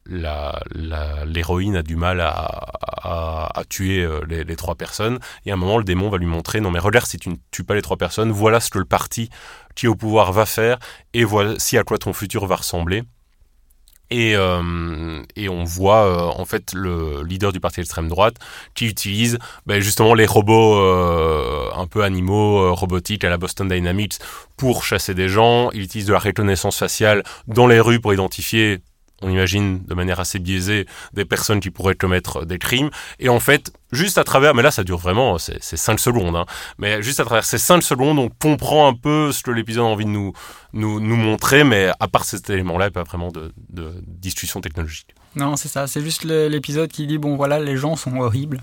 l'héroïne a du mal à, tuer euh, les, trois personnes. Et à un moment, le démon va lui montrer non, mais regarde, si tu ne tues pas les trois personnes, voilà ce que le parti qui est au pouvoir va faire et voici à quoi ton futur va ressembler. Et, euh, et, on voit euh, en fait le leader du parti d'extrême droite qui utilise ben, justement les robots un peu animaux robotiques à la Boston Dynamics pour chasser des gens. Il utilise de la reconnaissance faciale dans les rues pour identifier on imagine de manière assez biaisée des personnes qui pourraient commettre des crimes. Et en fait, juste à travers, mais là ça dure vraiment, c'est 5 secondes, hein, mais juste à travers ces 5 secondes, on comprend un peu ce que l'épisode a envie de nous, nous, nous montrer, mais à part cet élément-là, il n'y a pas vraiment de, de discussion technologique. Non, c'est ça, c'est juste l'épisode qui dit, bon voilà, les gens sont horribles,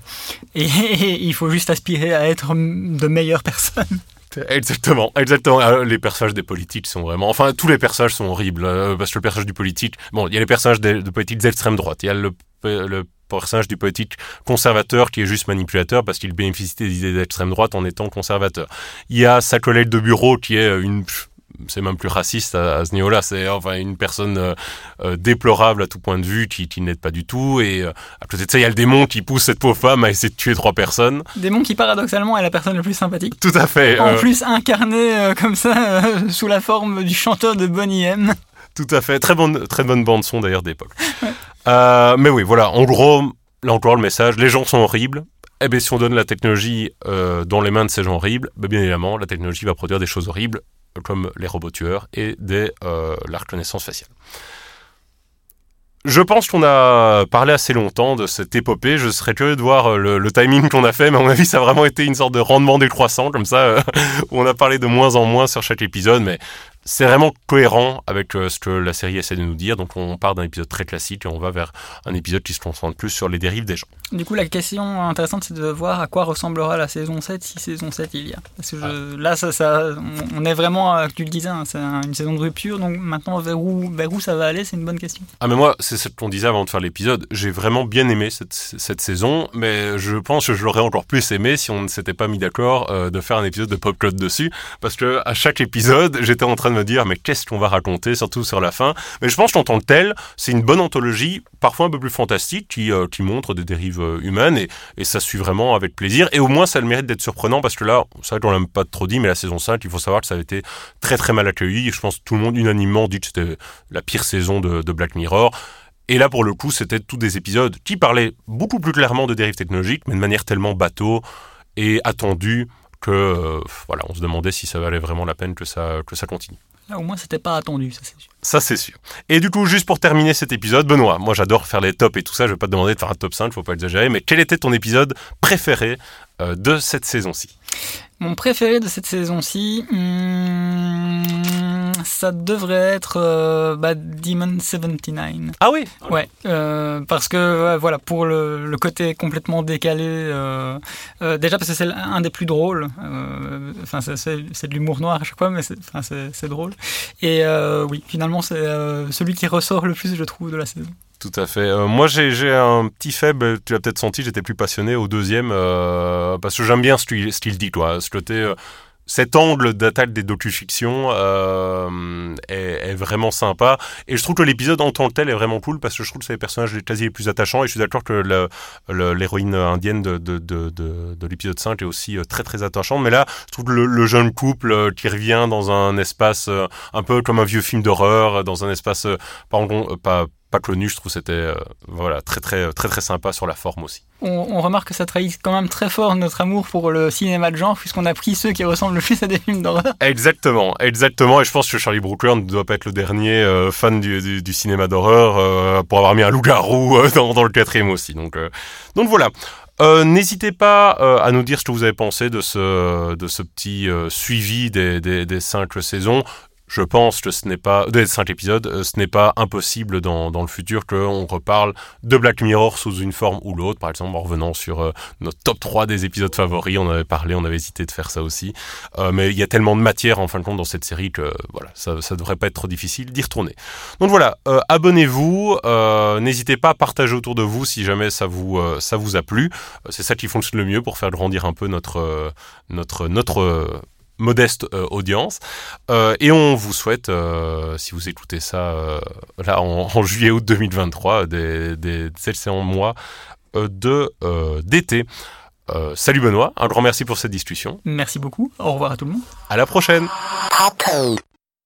et [laughs] il faut juste aspirer à être de meilleures personnes. Exactement, exactement. Ah, les personnages des politiques sont vraiment, enfin tous les personnages sont horribles euh, parce que le personnage du politique, bon, il y a les personnages de, de politiques d'extrême droite, il y a le, le personnage du politique conservateur qui est juste manipulateur parce qu'il bénéficie des idées d'extrême droite en étant conservateur. Il y a sa collègue de bureau qui est une c'est même plus raciste à, ce niveau-là. C'est enfin une personne déplorable à tout point de vue qui, qui n'aide pas du tout. Et à côté de ça, il y a le démon qui pousse cette pauvre femme à essayer de tuer trois personnes. Démon qui paradoxalement est la personne la plus sympathique. Tout à fait. En plus incarné comme ça sous la forme du chanteur de Bonnie M. Tout à fait. Très bonne, très bonne bande son d'ailleurs d'époque. [laughs] mais oui, voilà. En gros, là encore le message. Les gens sont horribles eh bien, si on donne la technologie euh, dans les mains de ces gens horribles, ben, bien évidemment, la technologie va produire des choses horribles, comme les robots tueurs et euh, la reconnaissance faciale. Je pense qu'on a parlé assez longtemps de cette épopée. Je serais curieux de voir euh, le, timing qu'on a fait, mais à mon avis, ça a vraiment été une sorte de rendement décroissant, comme ça, [laughs] où on a parlé de moins en moins sur chaque épisode, mais c'est vraiment cohérent avec euh, ce que la série essaie de nous dire. Donc on part d'un épisode très classique et on va vers un épisode qui se concentre plus sur les dérives des gens. Du coup, la question intéressante, c'est de voir à quoi ressemblera la saison 7 si saison 7 il y a. Parce que ah. là, ça, on est vraiment, euh, tu le disais, hein, c'est une saison de rupture. Donc maintenant, vers où, vers où ça va aller, c'est une bonne question. Ah, mais moi, c'est ce qu'on disait avant de faire l'épisode. J'ai vraiment bien aimé cette, cette, saison, mais je pense que je l'aurais encore plus aimé si on ne s'était pas mis d'accord euh, de faire un épisode de Pop Code dessus. Parce que à chaque épisode, j'étais en train de dire, mais qu'est-ce qu'on va raconter, surtout sur la fin. Mais je pense qu'en tant que tel, c'est une bonne anthologie, parfois un peu plus fantastique, qui, euh, qui montre des dérives euh, humaines, et, et, ça suit vraiment avec plaisir. Et au moins, ça a le mérite d'être surprenant, parce que là, c'est vrai qu'on l'a pas trop dit, mais la saison 5, il faut savoir que ça a été très très mal accueilli. Je pense que tout le monde unanimement dit que c'était la pire saison de, de Black Mirror. Et là, pour le coup, c'était tous des épisodes qui parlaient beaucoup plus clairement de dérives technologiques, mais de manière tellement bateau et attendue que euh, voilà, on se demandait si ça valait vraiment la peine que ça, que ça continue. Là, au moins, c'était pas attendu, ça c'est sûr. Ça c'est sûr. Et du coup, juste pour terminer cet épisode, Benoît, moi j'adore faire les tops et tout ça, je vais pas te demander de faire un top 5, faut pas exagérer, mais quel était ton épisode préféré euh, de cette saison-ci? Mon préféré de cette saison-ci, hmm, ça devrait être euh, bah, Demon 79. Ah oui Ouais, euh, parce que voilà, pour le, côté complètement décalé, déjà parce que c'est un des plus drôles, enfin c'est de l'humour noir à chaque fois, mais c'est drôle. Et oui, finalement c'est celui qui ressort le plus, je trouve, de la saison. Tout à fait. Euh, moi, j'ai un petit faible, tu l'as peut-être senti, j'étais plus passionné au deuxième, euh, parce que j'aime bien ce qu'il dit, toi. Ce côté, euh, cet angle d'attaque des docu-fictions est, est, vraiment sympa. Et je trouve que l'épisode en tant que tel est vraiment cool, parce que je trouve que c'est les personnages quasi les plus attachants. Et je suis d'accord que l'héroïne indienne de, de, de, de l'épisode 5 est aussi très très attachante. Mais là, je trouve le, le jeune couple qui revient dans un espace un peu comme un vieux film d'horreur, dans un espace, pardon, pas pas connu, je trouve c'était euh, voilà très très très très sympa sur la forme aussi. On, remarque que ça trahit quand même très fort notre amour pour le cinéma de genre puisqu'on a pris ceux qui ressemblent le plus à des films d'horreur. Exactement, exactement. Et je pense que Charlie Brooker ne doit pas être le dernier euh, fan du, du, cinéma d'horreur euh, pour avoir mis un loup-garou [laughs] dans, dans, le quatrième aussi. Donc donc voilà. N'hésitez pas à nous dire ce que vous avez pensé de ce, de ce petit suivi des, des, des, cinq saisons je pense que ce n'est pas, des cinq épisodes, euh, ce n'est pas impossible dans, dans le futur qu'on reparle de Black Mirror sous une forme ou l'autre. Par exemple, en revenant sur euh, notre top 3 des épisodes favoris, on avait parlé, on avait hésité de faire ça aussi. Euh, mais il y a tellement de matière en fin de compte dans cette série que voilà, ça, ça devrait pas être trop difficile d'y retourner. Donc voilà, abonnez-vous, n'hésitez pas à partager autour de vous si jamais ça vous, ça vous a plu. C'est ça qui fonctionne le mieux pour faire grandir un peu notre, notre, notre modeste euh, audience. Euh, et on vous souhaite, euh, si vous écoutez ça là en, juillet-août 2023, des, des excellents mois de d'été. salut Benoît, un grand merci pour cette discussion. Merci beaucoup, au revoir à tout le monde. À la prochaine.